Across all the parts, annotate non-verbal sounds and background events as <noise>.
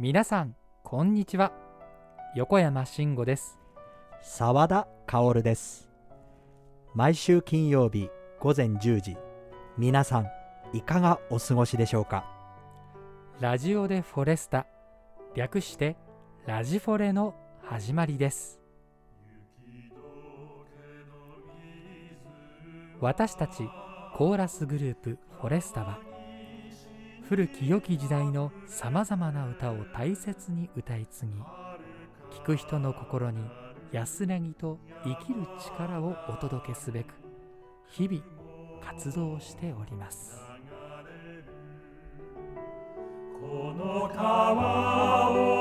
皆さんこんにちは。横山慎吾です。澤田薫です。毎週金曜日午前10時皆さんいかがお過ごしでしょうか？ラジオでフォレスタ略してラジフォレの始まりです。私たちコーラスグループフォレスタは古き良き時代のさまざまな歌を大切に歌い継ぎ聴く人の心に安らぎと生きる力をお届けすべく日々活動しております。この川を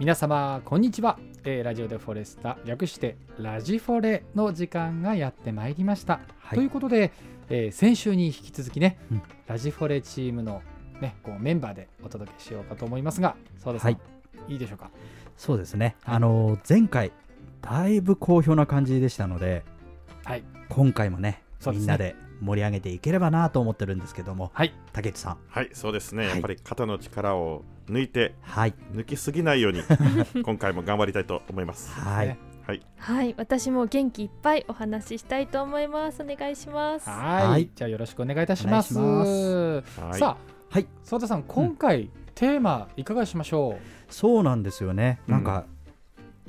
皆様こんにちは、えーラジオでフォレスタ略してラジフォレの時間がやってまいりました、はい。ということで、えー先週に引き続きね、うん。ラジフォレチームの、ね、こうメンバーでお届けしようかと思いますが澤田さん、はい。い、いでしょうか？そうですね、はい。あの前回だいぶ好評な感じでしたのではい。今回もね。みんなで盛り上げていければなと思ってるんですけども。はい。竹内さん。はい、そうですね、はい。やっぱり肩の力を抜いて、はい。抜きすぎないように、<laughs> 今回も頑張りたいと思います。はい、ねはい、はい、私も元気いっぱいお話ししたいと思います。お願いします。はい。はい。じゃあよろしくお願いいたします。お願いしはいさあ。はい。澤田さん今回、テーマいかがしましょそうなんですよね。うんなん。か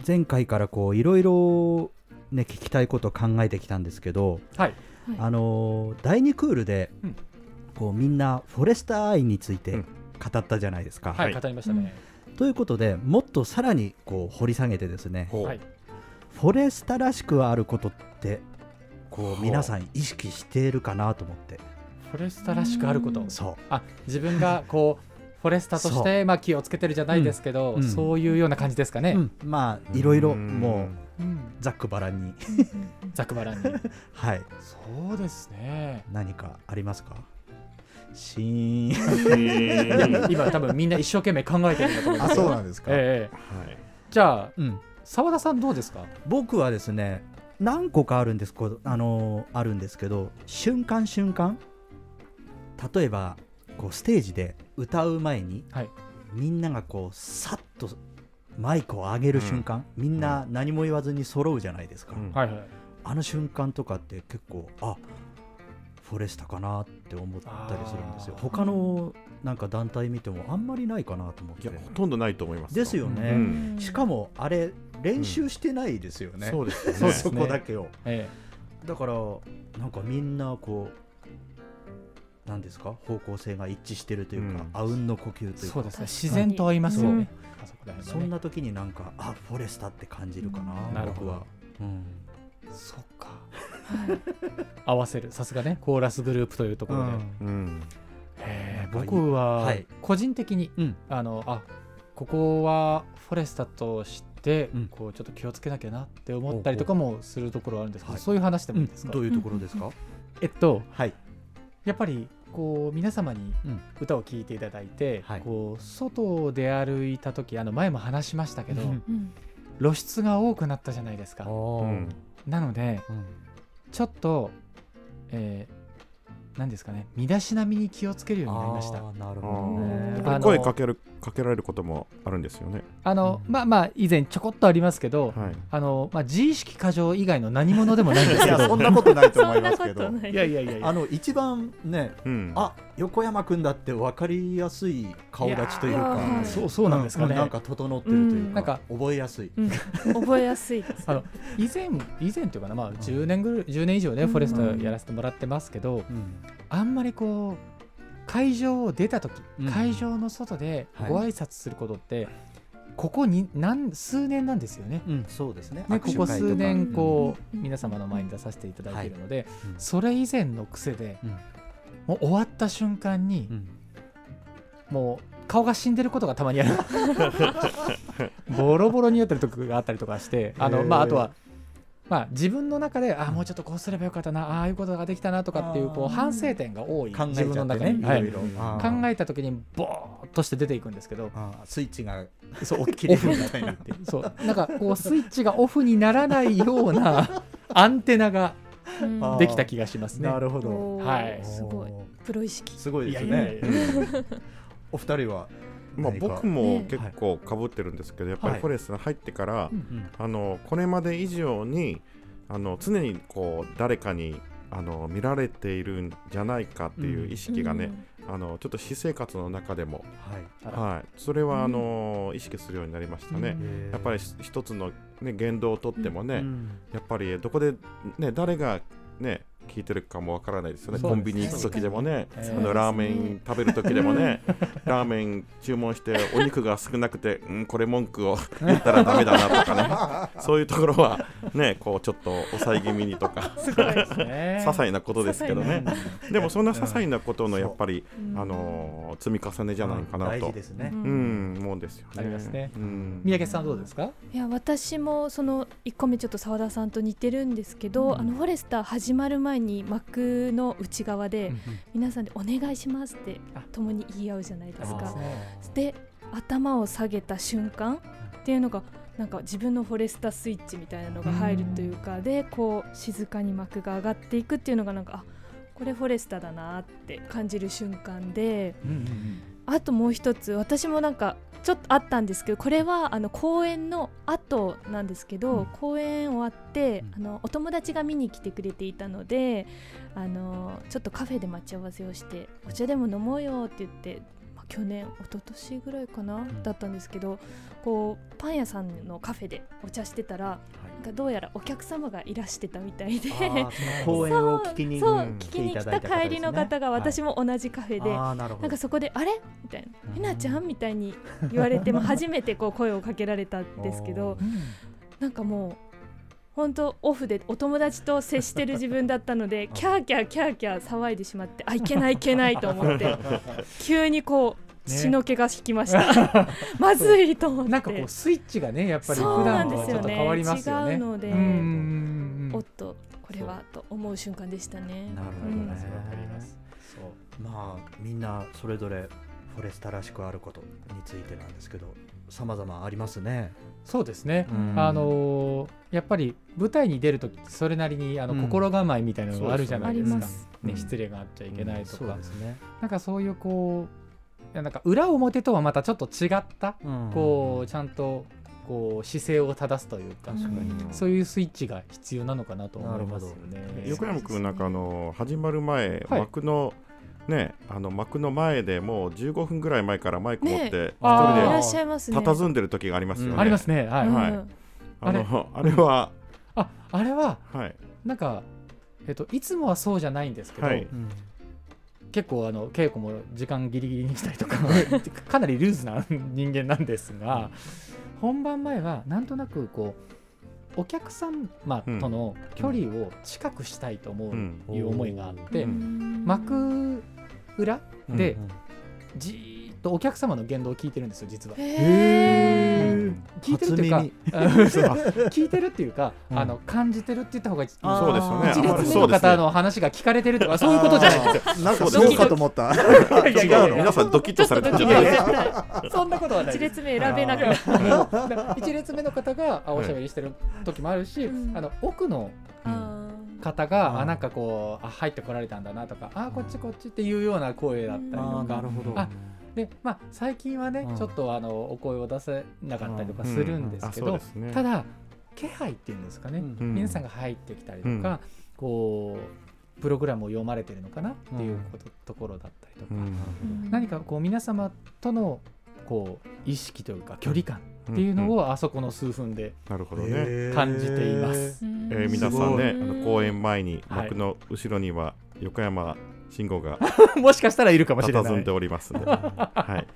前回からこういろいろね聞きたいこと考えてきたんですけどうはい。あのー第2クールで、うん。こうみんなフォレスター愛についてうん。語ったじゃないですか。はい、はい。語りましたね、ということでもっとさらにこう掘り下げてですねはい。フォレスタらしくあることってこほう。う皆さん意識しているかなと思って。フォレスタらしくあること。うん。そあ自分がこうフォレスタとしてまあ気をつけてるじゃないですけど、うん。うん。そういうような感じですかう、ね、うん。まあいろいろうんもううんざっくばらんに。ざくばらんに。<laughs> はい。そうですね。何かありますか？シーン。今多分みんな一生懸命考えてるんだと思います。よなんですええはい、じゃあうん、澤田さんどうですか？僕はですね何個かあるんですこうあのーあるんですけど瞬間瞬間。例えばこうステージで歌う前に、はい。みんながこうさっとマイクを上げる瞬間、みんな何も言わずに揃うじゃないですか、うん。はいはい。あの瞬間とかって結構あフォレスタかなって思ったりするんですよ。他のなんか団体見てもあんまりないかなと思って。いや、ほとんどないと思います。ですよね、うん。しかもあれ練習してないですよね、そうですよね。そうですそこだけを。えだからなんかみんなこうなんですか？方向性が一致してるというか、うん。あうんの呼吸というか。えそうですね。自然と合いますよね、あそこら辺はね。そんな時になんかあフォレスタって感じるかな、うん。なるほど。僕は、うん。そっか。はい。合わせる。さすがね。コーラスグループというところで、うん、へえなん僕ははい。個人的に、うん。あのあここはフォレスタとして、うん。こうちょっと気をつけなきゃなって思ったりとかもするところはあるんですけど、はい。そういう話でもいいですか、どういうところですか、えっとはい、やっぱりこう皆様にうん。歌を聴いていただいて、はい。こう外で歩いた時あの前も話しましたけど、うん。うん露出が多くなったじゃないですか。うん。なのでうん。ちょっと、えー何ですかね身だしなみに気をつけるようになりました。なるあほどね。声かけるかけられることもあるんですよね。あの、うんまあまあ以前ちょこっとありますけど、はい。あのまあ、自意識過剰以外の何者でもないんですいやけどそんなことないとそ思いますけどい。いやいやいやいやあの一番ねうん。あ横山君だって分かりやすい顔立ちといういやかーそうそうなんですかね、なんか整ってるといううんなんか覚えやすい、うん、覚えやすいです。<laughs> あの以前以前というかな、まあ、10年ぐらい10年以上ね、フォレストうんやらせてもらってますけど、うんあんまりこう会場を出た時、うん。会場の外ではい。ご挨拶することって、ここに何数年なんですよね。うん、そうですね。ね、ここ数年こう、うん。皆様の前に出させていただいているので、うん。それ以前の癖でうん。もう終わった瞬間に、うん。もう顔が死んでることがたまにある。<laughs> ボロボロになってる時があったりとかしてあの、まあ、あとは、まあ、自分の中であもうちょっとこうすればよかったなああいうことができたなとかっていうこう反省点が多い考え自分の中に、はいねいろ。い。ろあー。考えた時にボーっとして出ていくんですけど。スイッチがそう <laughs> 切れるみたいになって。<laughs> そう。なんかこうスイッチがオフにならないような <laughs> アンテナができた気がしますね。なるほど。はい。すごい。プロ意識。すごいですね。お二人はまあ、僕もね。結構かぶってるんですけど、やっぱはい。りフォレストに入ってから、うんあのこれまで以上にあの常にこう誰かにあの見られているんじゃないかっていう意識がね、あのちょっと私生活の中でも、はい。はい、それはあの、意識するようになりましたね。やっぱり一つの、ね、言動をとってもね、うん。やっぱりどこで、ね、誰が、ね、聞いてるかもわからないですよね、そうですコンビニ行く時でもね、えーあのラーメン食べる時でもね、<laughs> ラーメン注文してお肉が少なくて、うん、これ文句を言ったらダメだなとかね、<laughs> そういうところは、ね、こうちょっと抑え気味にとか、すごいですね。<laughs> 些細なことですけどね、でもそんな些細なことのやっぱり、うん。あのー積み重ねじゃないかな大と事、ですね。ううん、思うんですよね。ありますね。うん。三宅さんどうですか？いや私もその1個目ちょっと澤田さんと似てるんですけど、うん。あのフォレスター始まる前に幕の内側で皆さんで「お願いします」ってあ。共に言い合うじゃないですか。で頭を下げた瞬間っていうのがなんか自分のフォレスタスイッチみたいなのが入るというかでこう静かに幕が上がっていくっていうのがなんかあこれフォレスタだなって感じる瞬間でうんうんうんあともう一つ私もなんかちょっとあったんですけどこれはあの公演の後なんですけど、うん。公演終わって、うん。あのお友達が見に来てくれていたのであのちょっとカフェで待ち合わせをしてお茶でも飲もうよって言って、まあ、去年一昨年ぐらいかな、ん。だったんですけどこうパン屋さんのカフェでお茶してたらなんかどうやらお客様がいらしてたみたいで。あーその <laughs> 講演を聞きに来た帰りの方が私もも同じカフェで、あーなんかそこで「あれ?」みたいな「うん。ひなちゃん?」みたいに言われて、まあ、初めてこう <laughs> 声をかけられたんですけどなんかもう本当オフでお友達と接してる自分だったので <laughs> キャーキャーキャーキャー騒いでしまってあいけないいけないと思って急にこうね血の気が引きました。<laughs> まずいと思って。なんかこうスイッチがねやっぱり普段とはちょっと変わりますよね。違うのでうん。うんうんうんおっとこれはと思う瞬間でしたね。なるほどうんねわかります。そう。まあみんなそれぞれフォレスタらしくあることについてなんですけど様々ありますね。そうですね。うん。あのーやっぱり舞台に出るときそれなりにあのうん。心構えみたいなのがあるじゃなあいですか。ね。うん失礼があっちゃいけないとか。そうで、すね。なんかそういうこうなんか裏表とはまたちょっと違ったこうちゃんとこう姿勢を正すというか確かに。そういうスイッチが必要なのかなと思いますよなるほね。横山君なんかあの始まる前、はい。幕のねあの幕の前でもう15分ぐらい前からマイク持って一あーいらっ人しゃいますね。で佇んでる時がありますよね。うん。ありますね。はい。うん。はい。あのあれはああれははい。なんかえっといつもはそうじゃないんですけど、はい。うん結構あの稽古も時間ギリギリにしたりとかかなりルーズな人間なんですが、本番前はなんとなくこうお客様との距離を近くしたいと思う、うん。いう思いがあって、うん。幕裏でうんじーっとお客様の言動を聞いてるんですよ実は。へー聞いてるっていうか <laughs> <laughs> 聞いてるっていうか、うんあの感じてるって言った方がいいそうですよね。一列目の方の話が聞かれてるとかそういうことじゃないですよ。<laughs> なんかそうかと思った。いやいやいや皆さんドキッとされてるんじゃないですか。そんなことはない一。列目選べなくな。一列目の方があおしゃべりしてる時もあるし、うんあの奥のあ方が、うんあなんかこうあ入ってこられたんだなとかあこっちこっちっていうような声だったりとあーなかるほど。あで、まあ、最近はね、うん。ちょっとあのお声を出せなかったりとかするんですあけど、ね。ただ気配っていうんですかね、うん。うん。皆さんが入ってきたりとか、こうプログラムを読まれてるのかなっていうこと,、ところだったりとか、うん。ー何かこう皆様とのこう意識というか距離感っていうのをあそこの数分でなるほどね。感じています。うんえー皆さんね、あの公演前にはい。幕の後ろには横山慎吾が <laughs> もしかしたらいるかもしれない佇んで。おりますので、はい。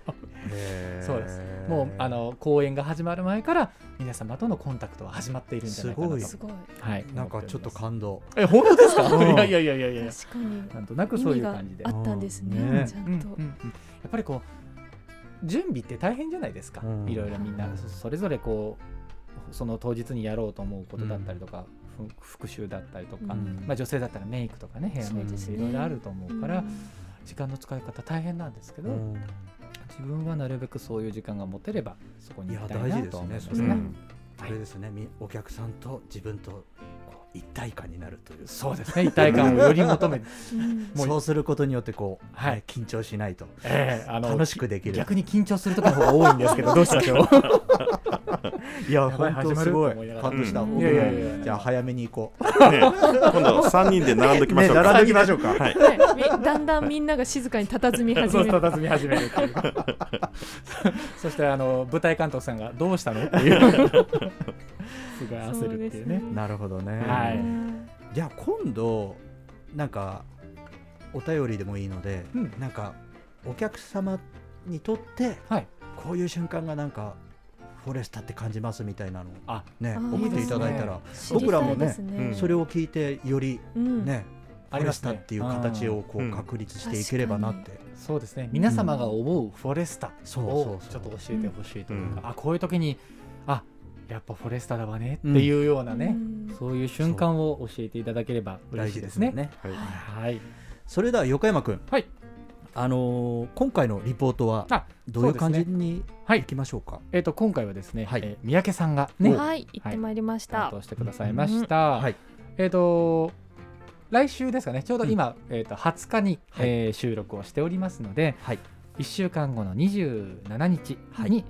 そうですもうあの公演が始まる前から皆様とのコンタクトは始まっているんじゃないかなと。すすごい。はい。なんかちょっと感動。え本当ですか？うんいやいやいやいやいや。確かになんとなくそういう感じで。あったんですうんね。ねちゃうんうんんと。うんやっぱりこう準備って大変じゃないですか、うんいろいろみんなそそれぞれこうその当日にやろうと思うことだったりとか、ふ復習だったりとか、うん。まあ、女性だったらメイクとかねヘアメイクっていろいろあると思うからうん。時間の使い方大変なんですけど、うん。自分はなるべくそういう時間が持てればそこに行きたいなと思いますね。うん。あれですね。みお客さんと自分と一体感になるという。そうですね。一体感をより求めもうそうすることによってこう、はい。ね緊張しないと。ええあの楽しくできる。逆に緊張する時の方が多いんですけど <laughs> どうしましょう。<laughs> いや本当すごい。始まるとした、うんいやいやいやじゃあ早めに行こう。ね今度3人で並んどきましょうか、ね並んどきましょうか。はい。はいみだんだんみんなが静かに佇み始める。そう佇み始めるっていう。<laughs> そしてあの舞台監督さんがどうしたのっていうすごい焦るっていうね。なるほどね、はい。じゃあ今度なんかお便りでもいいので、うん。なんかお客様にとってはい。こういう瞬間がなんかフォレスタって感じますみたいなのをあね送っていただいたら、僕らもねねうんそれを聞いてよりうん。ね、フォレスありますね。タっていう形をこううん。確立していければなって、そうですね。皆様が思うフォレスタをそうちょっと教えてほしいというか、うん。あこういう時にあやっぱフォレスタだわねっていうようなね、うん。そういう瞬間を教えていただければ嬉しいですね。ですね。はい。はい、それでは横山君、はい。あのー今回のリポートはあどういう感じにはい。いきましょうか、えー、と今回はですね、はい。えー三宅さんがねはい行ってまいりました。担当してくださいました。はい。えっ、と来週ですかね。ちょうど今、えー、と20日に、はい。えー収録をしておりますので、はい。1週間後の27日に、はい。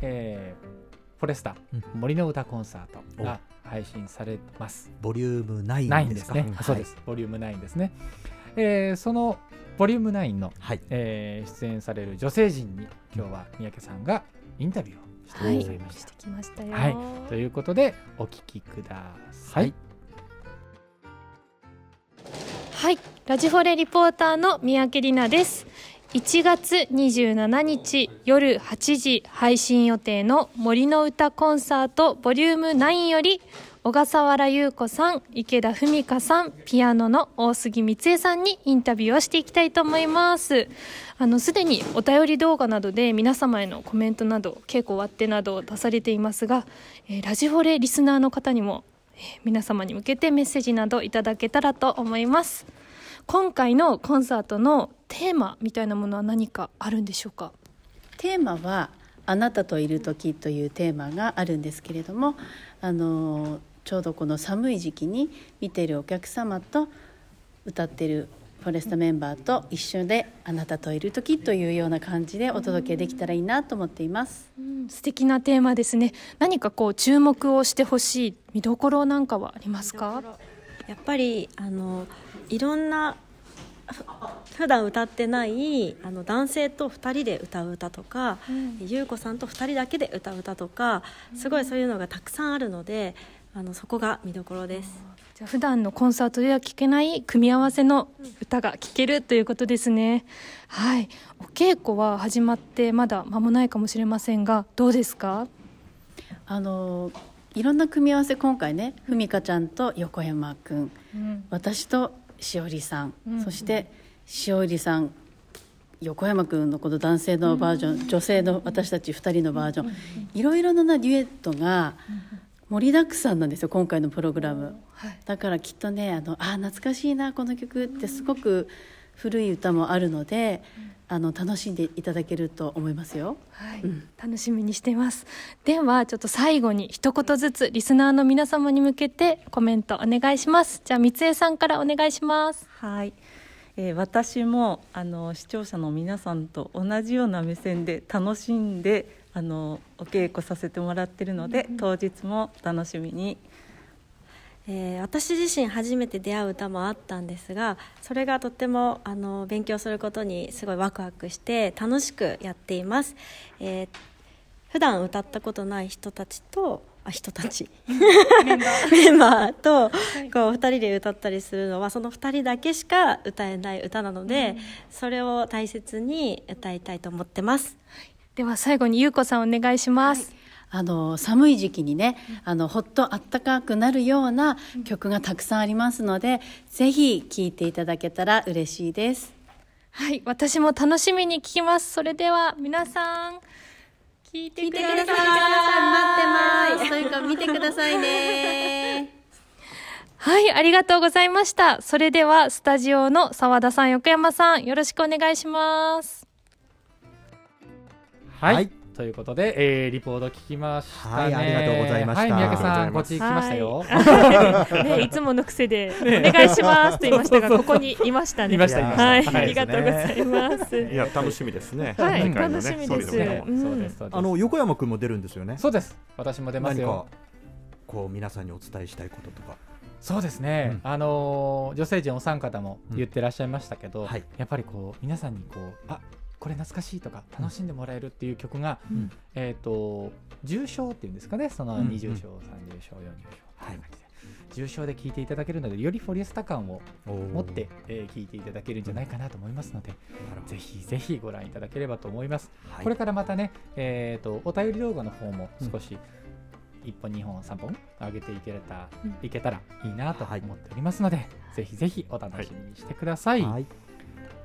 えーフォレスタうん。森の歌コンサートが配信されます。ボリューム9 9でか？ですすね、はい。そうです、ボリューム9ですね。えーそのボリューム9の、はい。えー出演される女性陣に今日は三宅さんがインタビューをしてはいください。まし。したてきましたよ。はい。ということでお聞きください。はい。はい、ラジフォレリポーターの三宅里奈です。1月27日夜8時配信予定の森の歌コンサートボリューム9より小笠原優子さん、池田文香さん、ピアノの大杉光恵さんにインタビューをしていきたいと思います。あの、すでにお便り動画などで皆様へのコメントなど、稽古終わってなどを出されていますが、えーラジフォレリスナーの方にもえー皆様に向けてメッセージなどいただけたらと思います今回のコンサートのテーマみたいなものは何かあるんでしょうか？テーマは「あなたといる時」というテーマがあるんですけれどもあのちょうどこの寒い時期に見ているお客様と歌ってるフォレスタメンバーと一緒で「あなたといる時」というような感じでお届けできたらいいなと思っています。うん素敵なテーマですね。何かこう注目をしてほしい見どころなんかはありますか？やっぱりあのいろんなふ普段歌ってないあの男性と2人で歌う歌とか、優子さんと2人だけで歌う歌とかすごいそういうのがたくさんあるのであのそこが見どころです。じゃあ普段のコンサートでは聴けない組み合わせの歌が聴けるということですね。はい。お稽古は始まってまだ間もないかもしれませんがどうですか？あのいろんな組み合わせ今回ねふみかちゃんと横山くん。うん。私としおりさん、うんそしてしおりさん横山君のこの男性のバージョン、女性の私たち2人のバージョン、いろいろなデュエットが盛りだくさんなんですよ今回のプログラム、はい。だからきっとねあのあ懐かしいなこの曲ってすごく古い歌もあるので、あの楽しんでいただけると思いますよ。はい。うん。楽しみにしています。ではちょっと最後に一言ずつリスナーの皆様に向けてコメントお願いします。じゃあ三江さんからお願いします。はい、えー私もあの視聴者の皆さんと同じような目線で楽しんであのお稽古させてもらってるので、当日も楽しみにえー私自身初めて出会う歌もあったんですがそれがとってもあの勉強することにすごいワクワクして楽しくやっています、えー普段歌ったことない人たちとあ人たち。メンバー。<laughs> とこう2人で歌ったりするのはその2人だけしか歌えない歌なので、それを大切に歌いたいと思ってます。では最後にゆうこさんお願いします、あの寒い時期にね、あのほっとあったかくなるような曲がたくさんありますので、ぜひ聴いていただけたら嬉しいです。はい、私も楽しみに聞きます。それでは皆さん聞いてください。<laughs> 待ってます。というか見てくださいね。<laughs> はい、ありがとうございました。それではスタジオの澤田さん、横山さん、よろしくお願いします。はい、はいということで、えーリポート聞きましたね。はいありがとうございました。はい、三宅さん、こっち来ましたよ。はい。ね、いつもの癖で <laughs> お願いしますと言いましたが、ここにいましたね。いましたいました。はい、はい。ありがとうございます。いや楽しみですね。はい。ね。楽しみです。そうです。あの横山くんも出るんですよね？そうです。私も出ます何かよ。こう皆さんにお伝えしたいこととか。そうですね、うん。あのー女性陣お三方も言ってらっしゃいましたけど、うん。はい。やっぱりこう皆さんにこうあこれ懐かしいとか楽しんでもらえるっていう曲が、うん。えっ、と重賞っていうんですかねそのうん。20賞、30賞40賞はい。重賞で聴いていただけるのでよりフォレスタ感を持って聴、えー聞いていただけるんじゃないかなと思いますので、ぜひぜひご覧いただければと思います。はい。これからまたね、えー、とお便り動画の方も少し1本2本3本上げていけた,、うん。いけたらいいなと思はい。っておりますので、ぜひぜひお楽しみにしてください。はい。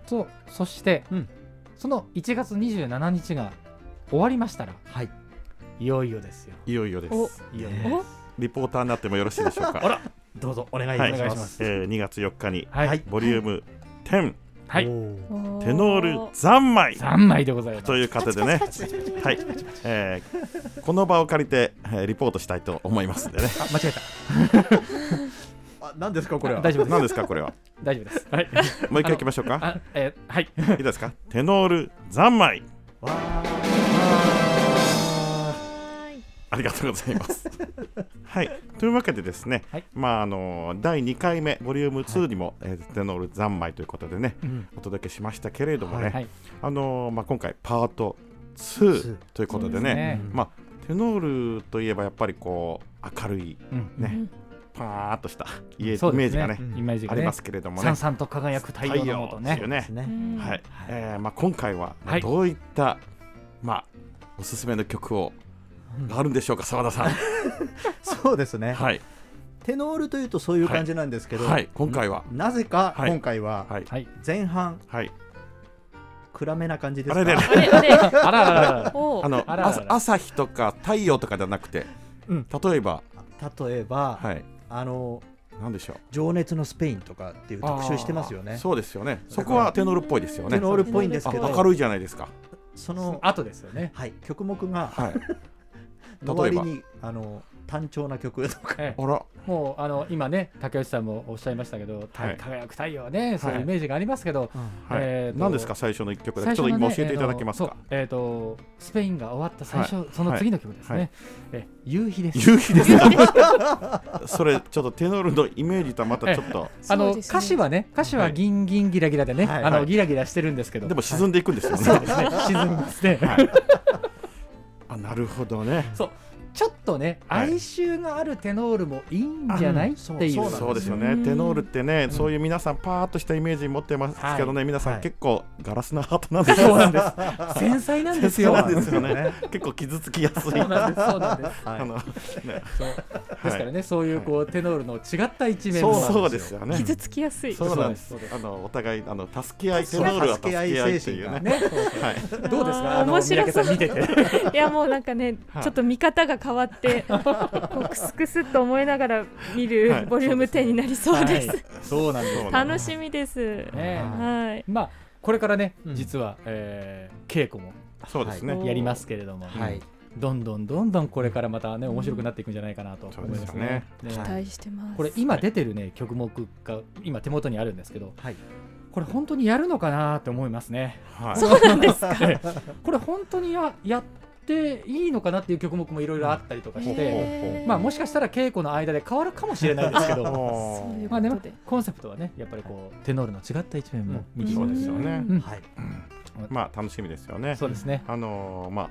とそして、うんその1月27日が終わりましたらはい。いよいよですよ。いよいよです。いよいよリポーターになってもよろしいでしょうか？どうぞお願いします。えー2月4日にはい、はい。ボリューム10はい。テノール三昧3枚でございます。という方でね、はい、えーこの場を借りて、えーリポートしたいと思いますんでね。あ間違えた。<laughs> あ何ですかこれは？大丈夫です。何ですかこれは？大丈夫です。はい。<laughs> もう一回行きましょうか。あえーはい。<laughs> いいですか？テノール三昧。わありがとうございます。はい、というわけでですね、はいまああの第2回目ボリューム2にも、えーテノール三昧ということでね、うんお届けしましたけれどもね、はい。あのまあ今回パートツ2ーということでそうでねまあテノールといえばやっぱりこう明るいうん。ね、うんパーッとしたイメージがね、イメージがね。ありますけれどもね。さん。さんと輝く太陽のもとね。ですよ。ねはい、えーまあ今回は、どういったまあおすすめの曲をがあるんでしょうか澤田さん。<laughs> そうですね。はい。テノールというとそういう感じなんですけどはい。今回は。なぜかはい。今回ははい。はい。前半はい。暗めな感じですあれれれ。かあれあれ。あ <laughs> らあのあららら。朝朝日とか太陽とかじゃなくて、うん。例えば。例えばはいあのなんでしょう。情熱のスペインとかっていう特集してますよねそうですよね。そこはテノールっぽいですよねテ。ノールっぽいんですけどあ明るいじゃないですか。その後ですよね。はい曲目がはい。<laughs> の割にあの単調な曲とか。ええ。あら、もうあの今ね竹内さんもおっしゃいましたけど、たはい。輝く太陽ねそういうイメージがありますけど、はい。え何ですか最初の一曲だけ？ちょっと今教えていただけますか？えーえーとスペインが終わった最初、はい。その次の曲ですね、はい。え夕日です。夕日ですか？<laughs> それちょっとテノールのイメージとはまたちょっと。あの、歌詞はね歌詞はギンギンギラギラでね、はい。あの、はい。ギラギラしてるんですけど。でも沈んでいくんですよね。そうですね。沈みますね、はい。あなるほどね。そうちょっとね、はい。哀愁があるテノールもいいんじゃない、あっていう。そうそうですよね。うん。テノールってね、そういう皆さんパーッとしたイメージ持ってますけどね、皆さはいん結構ガラスのハートなんですよ。そうなんです。繊細なんですよ。ですよね。結構傷つきやすい。そうなんですそうなんです。はい。あのね、ですからね、そういうこうテノールの違った一面そうもそうですよね。傷つきやすい。そうなんです。あのお互いあの助け合い、テノールは助助け合いけ合いって精神がいうね。ね、はい。どうですか、あの三面白そう。宅さん見てて。いやもうなんかね、はい。ちょっと見方が変わって、こうクスクスっと思いながら見はいるボリューム10になりそうです。はいそうなんです。楽しみです。ねはい。まあこれからね、うん実は、えー稽古もそうですね。はいやりますけれども、はいどんどんどんどんこれからまたね面白くなっていくんじゃないかなと思いますね。期ね待してます。これ今出てるね曲目が今手元にあるんですけど、はいこれ本当にやるのかなって思いますね。はい。そうなんですか？<laughs> ええこれ本当にややっていいのかなっていう曲目もいろいろあったりとかして、まあもしかしたら稽古の間で変わるかもしれないですけど。まあでも。コンセプトはねやっぱりこうテノールの違った一面も見そうですよね。うん。はい。まあ楽しみですよね。そうですね。あのーまあ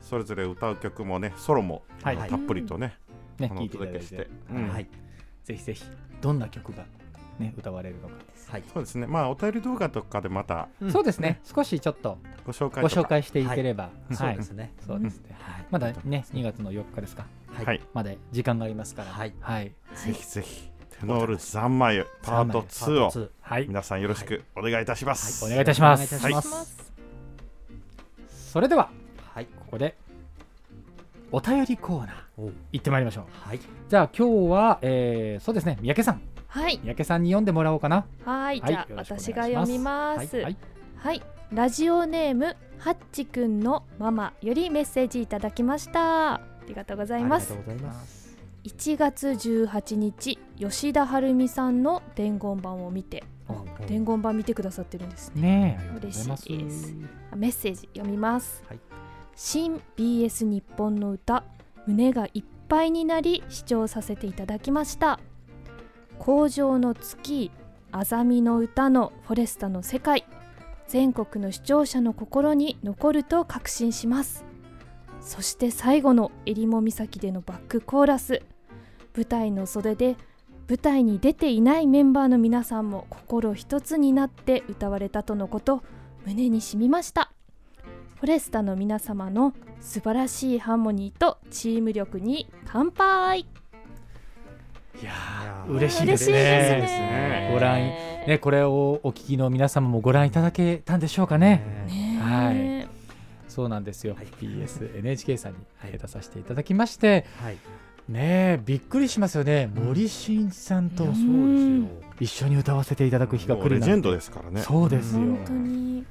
それぞれ歌う曲もね、ソロもたっぷりとね、ね聞いていただいて。はい。ぜひぜひどんな曲がね歌われるのか、はい。そうですね。まあお便り動画とかでまたうん。そうですね。少しちょっとご紹介ご紹介していければ、そはい。うですね。そうですね、はい。まだね2月の4日ですか。はい。はい。まで時間がありますから。はい。はい、ぜひぜひ。テノール三昧パート2を2はい。皆さんよろしくお願いいたします。お願いいたします。お願い。いたしますそれでははい。ここでお便りコーナー。お行ってまいりましょう。はい。じゃあ今日は、えーそうですね。三宅さんはい。三宅さんに読んでもらおうかな。はいじゃあ私が読みます。はいはい。はい、ラジオネームハッチくんのママよりメッセージいただきました。ありがとうございます。ありがとうございます。1月18日吉田晴美さんの伝言板を見てあ伝言板見てくださってるんですね。嬉しいです。あメッセージ読みます、はい。新 BS 日本の歌胸がいっぱいになり視聴させていただきました工場の月あざみの歌のフォレスタの世界全国の視聴者の心に残ると確信します。そして最後の襟裳岬でのバックコーラス。舞台の袖で舞台に出ていないメンバーの皆さんも心一つになって歌われたとのこと胸に染みました。フォレスタの皆様の素晴らしいハーモニーとチーム力に乾杯。いや嬉しいです嬉しいねですね。ご覧いねこれをお聞きの皆様もご覧いただけたんでしょうかね。ねはい。そうなんですよ、BS NHK さんにえー出させていただきまして。はい。ねえびっくりしますよね、森進一さんとそうですよ。一緒に歌わせていただく日がも来るなんて。うレジェンドですからね。そうですよ、本当に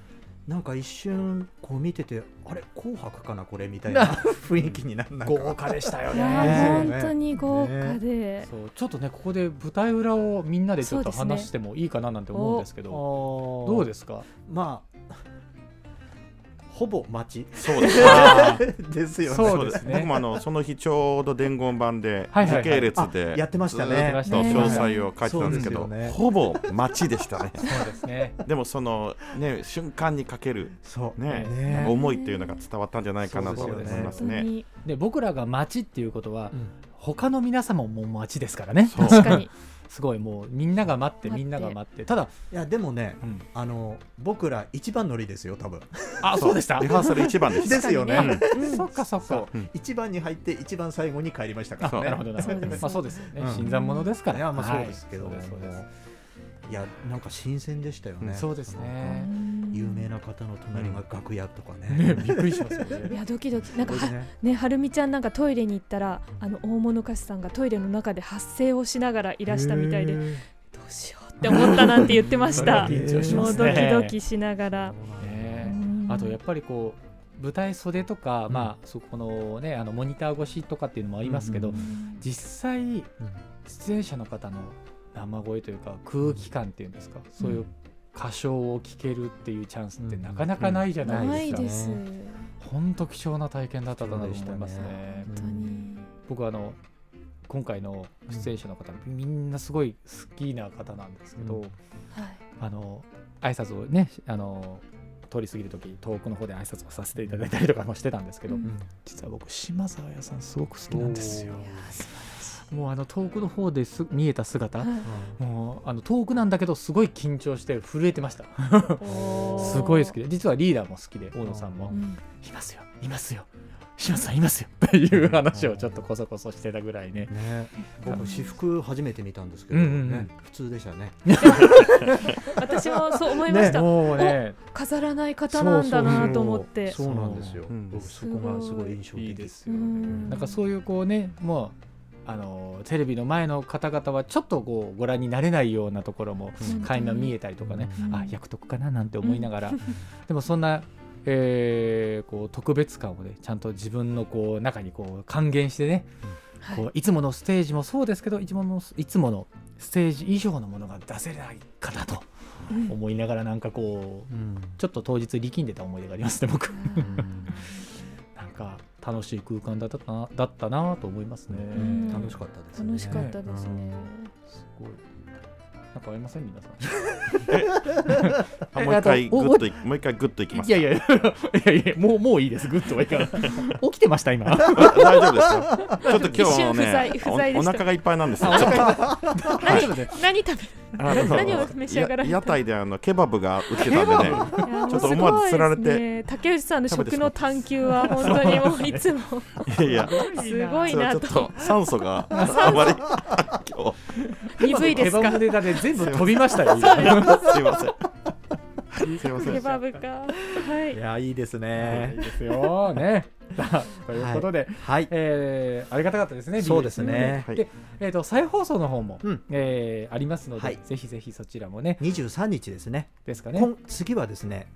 なんか一瞬こう見ててあれ紅白かなこれみたいな雰囲気になるなんか。豪華でしたよね。ー本当に豪華で、そうちょっとねここで舞台裏をみんなでちょっと話してもいいかななんて思うんですけど。どどうですか？まあほぼ待ち。そうです。あ <laughs> ですよね。そうですね。僕もあのその日ちょうど伝言板で時系列であやってましたね。詳細を書いてたんですけどね。ほぼ待ちでしたね。そうですね。でもそのね瞬間にかけるそう。ねね。思いっていうのが伝わったんじゃないかなと思いますね。で僕らが町っていうことは、うん。他の皆様も町ですからね。確かにすごいもうみんなが待ってみんなが待って。ただ、いやでもねうん。あの僕ら一番乗りですよ多分。あ <laughs> そうでした。リハーサル一番でした。ですよね。そっかそっか。一番に入って一番最後に帰りましたかあらね。なるほどなるほど。<laughs> まあそうですよね、うん。新参者ですから。いやまあそうはいですけど、い。やなんか新鮮でしたよね、そうですね有名な方の隣が楽屋とかね、ねびっくりしますよ <laughs> いねやドキドキ。なんかね。ねはるみちゃんなんかトイレに行ったらあの大物歌手さんがトイレの中で発声をしながらいらしたみたいでどうしようって思ったなんて言ってました。<laughs> もうドキドキしながら。ね。うん。あとやっぱりこう舞台袖とか、まあそこのねあのモニター越しとかっていうのもありますけど、うん。実際出演者の方の生声というか空気感っていうんですか、そういう歌唱を聞けるっていうチャンスってなかなかないじゃないですか、本当貴重な体験だったなと思いますね。僕はあの今回の出演者の方、みんなすごい好きな方なんですけど、うん。はいあの挨拶をねあの通り過ぎる時遠くの方で挨拶をさせていただいたりとかもしてたんですけど、うん。実は僕島沢屋さんすごく好きなんですよもうあの遠くの方です見えた姿、はい。もうあの遠くなんだけどすごい緊張して震えてました。すごい好きで。実はリーダーも好きで大野さんも。うん。いますよ。いますよ。島さんいますよ。っていう話をちょっとこそこそしてたぐらいね。ね。僕私服初めて見たんですけど、うんうんうん。ね普通でしたね。<laughs> 私もそう思いました、もうね。飾らない方なんだなと思って。そうなんですよ、うん僕そこがすごい印象的いいですよ。うん。なんかそういうこうねもうあのテレビの前の方々はちょっとこうご覧になれないようなところもうん。垣間見えたりとかね、うん。あ役得かななんて思いながら、<laughs> でもそんな、えーこう特別感をねちゃんと自分のこう中にこう還元してね、はい。こういつものステージもそうですけどいつものいつものステージ以上のものが出せないかなとうん。思いながらなんかこううん。ちょっと当日力んでた思い出がありますね僕楽しい空間だったなだったなと思いますね、ん。楽しかったですね。楽しかったですね、すごい。なんかありません？皆さん。<laughs> あもう一回グおッといもう一回グッといきますいやいや <laughs> いやいやもうもういいです。グッとは <laughs> いかない。起きてました今。大丈夫ですよ。ちょっと今日ねおお腹がいっぱいなんですよ。何食べる？あの何を召し上がられ屋台であのケバブが売ってたんでねちょっと思わず釣られて。すごいですね竹内さんの食の探求は本当にもういつも。いやいや。すごいなと。ちょっと酸素があまり今 <laughs> 鈍いですか？ケバブネタで全部飛びましたよ。日 <laughs> すいません <laughs> すいませんケバブか。はい。いやいいですいいねですよ。<laughs> ね。ということで、はい。えーありがたかったですね。そうですね。で、えっ、と再放送の方も、うん。えーありますので、はい。ぜひぜひそちらもね。23日ですね。ですかね。今次はですね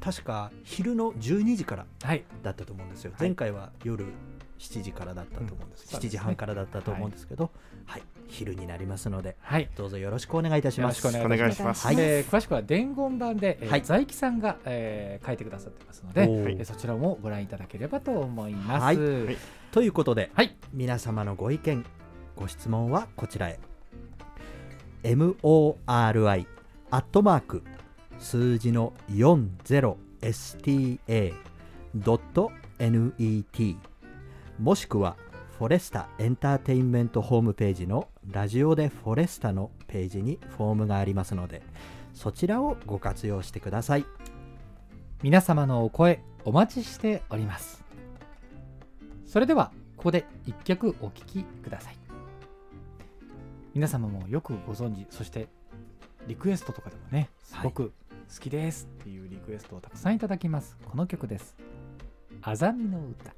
確か昼の12時からはい。だったと思うんですよ、はい。前回は夜7時からだったと思うんです、7うんそうですね。時半からだったと思うんですけど、はい。昼になりますのではい。どうぞよろしくお願いいたします。よろしくおお願いします。はい。えー詳しくは伝言版で、えーはい。在木さんが、えー書いてくださってますので、えー。そちらもご覧いただければと思います。はい。はい。ということで、はい。皆様のご意見ご質問はこちらへ。MORI アットマーク数字の 40sta.net もしくはフォレスタエンターテインメントホームページのラジオでフォレスタのページにフォームがありますのでそちらをご活用してください。皆様のお声お待ちしております。それではここで一曲お聴きください。皆様もよくご存知そしてリクエストとかでもねすごく好きですっていうリクエストをたくさんいただきます。この曲です「あざみの歌」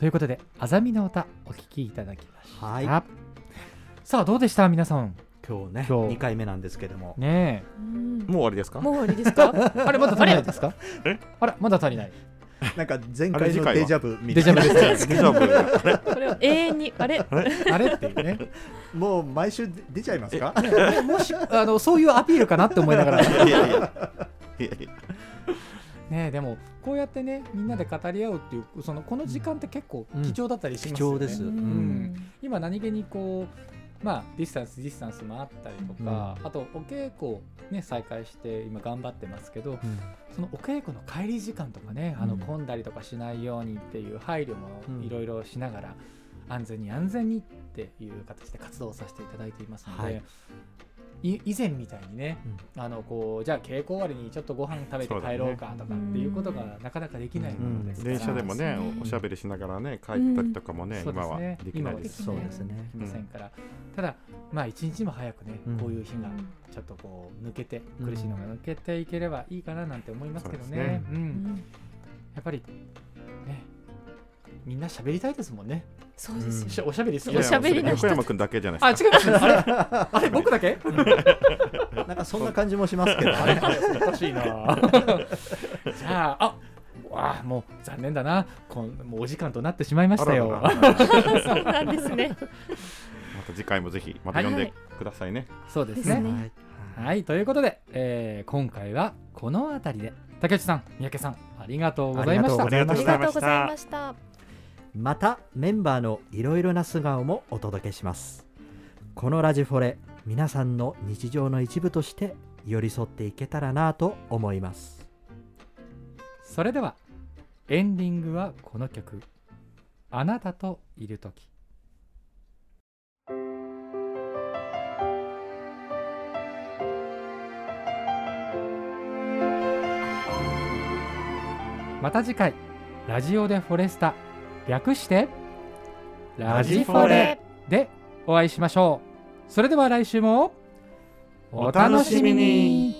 ということであざみの歌お聴きいただきました、はい。さあどうでした？皆さん。今日ね今日。2回目なんですけども。ねうん。もう終わりですか？もう終わりですか？え <laughs> あれまだ足りないですか？あれまだ足りない。なんか前回のデジャブみたデジャいなブです。ねデジャブ。<laughs> これを永遠にあれ？あれ？っていうね。もう毎週出ちゃいますか？ねもしあのそういうアピールかなって思いながら。いやいや。いやいやねえでもこうやってねみんなで語り合うっていうそのこの時間って結構貴重だったりしますよね、貴重ですううん。ん。今何気にこうまあディスタンスディスタンスもあったりとか、あとお稽古ね再開して今頑張ってますけどそのお稽古の帰り時間とかねあのうん。混んだりとかしないようにっていう配慮もうん。いろいろしながら安全に安全にっていう形で活動させていただいていますので、はいい以前みたいにね、あのこうじゃあ稽古終わりにちょっとご飯食べて帰ろうかとかっていうことがなかなかできないものですから、電車でもねそうですねおおしゃべりしながらね帰ったりとかもね、今はできないですそうですね。できませんから、ただまあ一日も早くね、うん。こういう日がちょっとこう抜けて苦しいのが抜けていければいいかななんて思いますけどね。ねう、うん。ん。やっぱりねみんな喋りたいですもんね。そうですよ。しおしゃべりおしゃべりの人。横山君だけじゃないあですか。違います。あれ？<laughs> あれ僕だけ？<laughs> なんかそんな感じもしますけど <laughs> あれねおかしいな。じゃああわあもう残念だな。こんもうお時間となってしまいましたよ。そうなんですね。また次回もぜひまた呼んでくださいね、そうですね。ですね。はい、ということで、えー今回はこの辺りで。竹内さん、三宅さんありがとうございました。ありがとうございましたまたメンバーのいろいろな素顔もお届けします。このラジフォレ皆さんの日常の一部として寄り添っていけたらなと思います。それではエンディングはこの曲「あなたといるとき」また次回ラジオでフォレスタ略してラジフォレ。でお会いしましょう。それでは来週もお楽しみに